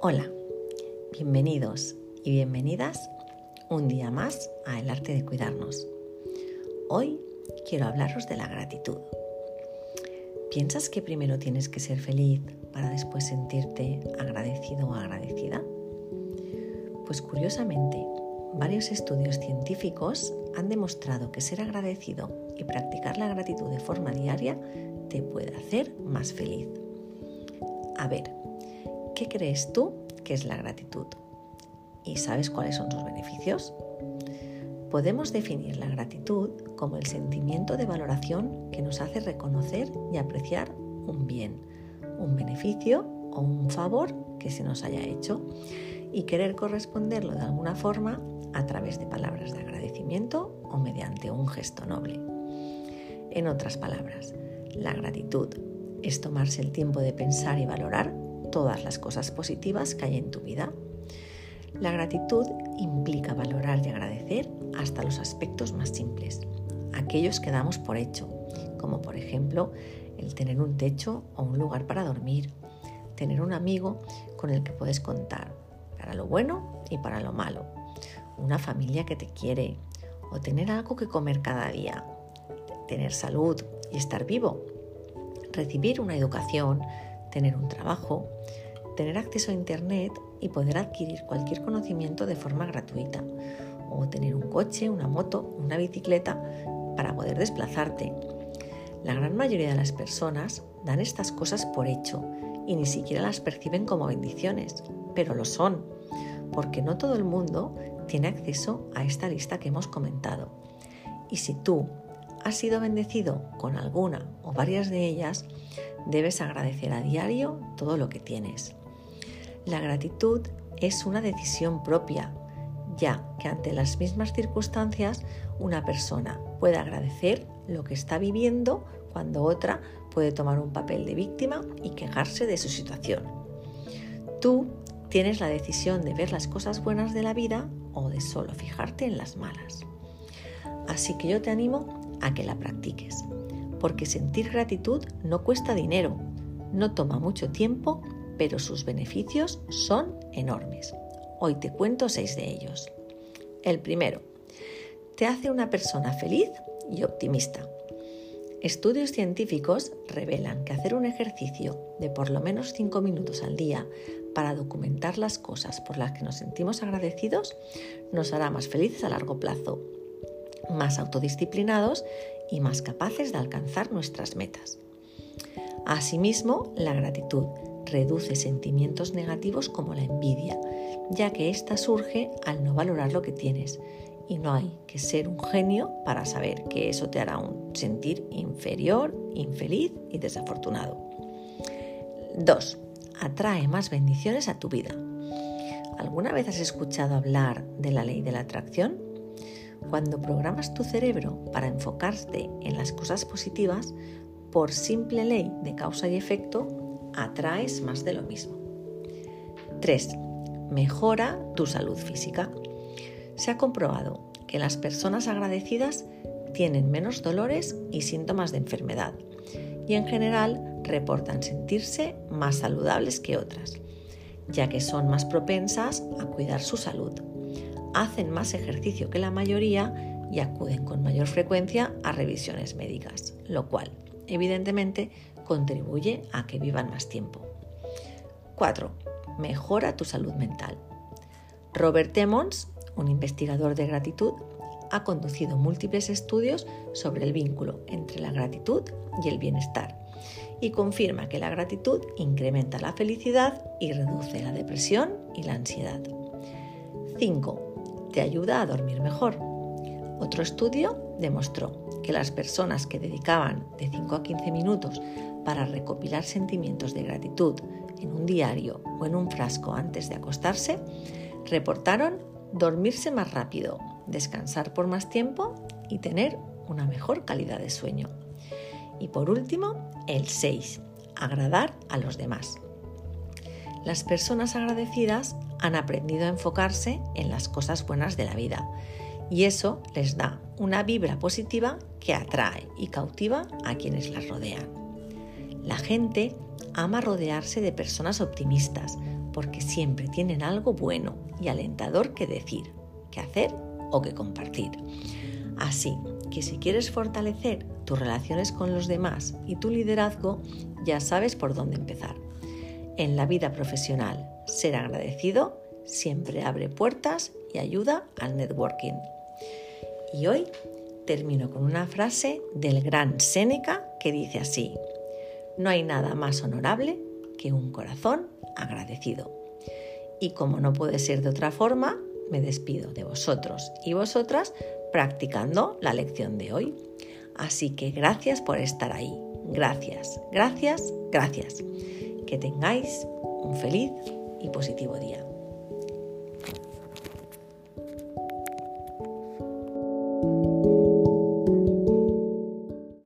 Hola, bienvenidos y bienvenidas un día más a El arte de cuidarnos. Hoy quiero hablaros de la gratitud. ¿Piensas que primero tienes que ser feliz para después sentirte agradecido o agradecida? Pues curiosamente, varios estudios científicos han demostrado que ser agradecido y practicar la gratitud de forma diaria te puede hacer más feliz. A ver, ¿Qué crees tú que es la gratitud? ¿Y sabes cuáles son sus beneficios? Podemos definir la gratitud como el sentimiento de valoración que nos hace reconocer y apreciar un bien, un beneficio o un favor que se nos haya hecho y querer corresponderlo de alguna forma a través de palabras de agradecimiento o mediante un gesto noble. En otras palabras, la gratitud es tomarse el tiempo de pensar y valorar todas las cosas positivas que hay en tu vida. La gratitud implica valorar y agradecer hasta los aspectos más simples, aquellos que damos por hecho, como por ejemplo el tener un techo o un lugar para dormir, tener un amigo con el que puedes contar para lo bueno y para lo malo, una familia que te quiere o tener algo que comer cada día, tener salud y estar vivo, recibir una educación, tener un trabajo, tener acceso a Internet y poder adquirir cualquier conocimiento de forma gratuita, o tener un coche, una moto, una bicicleta para poder desplazarte. La gran mayoría de las personas dan estas cosas por hecho y ni siquiera las perciben como bendiciones, pero lo son, porque no todo el mundo tiene acceso a esta lista que hemos comentado. Y si tú has sido bendecido con alguna o varias de ellas, debes agradecer a diario todo lo que tienes. La gratitud es una decisión propia, ya que ante las mismas circunstancias una persona puede agradecer lo que está viviendo cuando otra puede tomar un papel de víctima y quejarse de su situación. Tú tienes la decisión de ver las cosas buenas de la vida o de solo fijarte en las malas. Así que yo te animo a que la practiques porque sentir gratitud no cuesta dinero, no toma mucho tiempo, pero sus beneficios son enormes. Hoy te cuento seis de ellos. El primero, te hace una persona feliz y optimista. Estudios científicos revelan que hacer un ejercicio de por lo menos cinco minutos al día para documentar las cosas por las que nos sentimos agradecidos nos hará más felices a largo plazo, más autodisciplinados y más capaces de alcanzar nuestras metas. Asimismo, la gratitud reduce sentimientos negativos como la envidia, ya que ésta surge al no valorar lo que tienes y no hay que ser un genio para saber que eso te hará un sentir inferior, infeliz y desafortunado. 2. Atrae más bendiciones a tu vida. ¿Alguna vez has escuchado hablar de la ley de la atracción? Cuando programas tu cerebro para enfocarte en las cosas positivas, por simple ley de causa y efecto, atraes más de lo mismo. 3. Mejora tu salud física. Se ha comprobado que las personas agradecidas tienen menos dolores y síntomas de enfermedad y en general reportan sentirse más saludables que otras, ya que son más propensas a cuidar su salud hacen más ejercicio que la mayoría y acuden con mayor frecuencia a revisiones médicas, lo cual evidentemente contribuye a que vivan más tiempo. 4. Mejora tu salud mental. Robert Emmons, un investigador de gratitud, ha conducido múltiples estudios sobre el vínculo entre la gratitud y el bienestar y confirma que la gratitud incrementa la felicidad y reduce la depresión y la ansiedad. 5 te ayuda a dormir mejor. Otro estudio demostró que las personas que dedicaban de 5 a 15 minutos para recopilar sentimientos de gratitud en un diario o en un frasco antes de acostarse, reportaron dormirse más rápido, descansar por más tiempo y tener una mejor calidad de sueño. Y por último, el 6, agradar a los demás. Las personas agradecidas han aprendido a enfocarse en las cosas buenas de la vida y eso les da una vibra positiva que atrae y cautiva a quienes las rodean. La gente ama rodearse de personas optimistas porque siempre tienen algo bueno y alentador que decir, que hacer o que compartir. Así que si quieres fortalecer tus relaciones con los demás y tu liderazgo, ya sabes por dónde empezar. En la vida profesional, ser agradecido siempre abre puertas y ayuda al networking. Y hoy termino con una frase del gran Séneca que dice así, no hay nada más honorable que un corazón agradecido. Y como no puede ser de otra forma, me despido de vosotros y vosotras practicando la lección de hoy. Así que gracias por estar ahí. Gracias, gracias, gracias. Que tengáis un feliz y positivo día.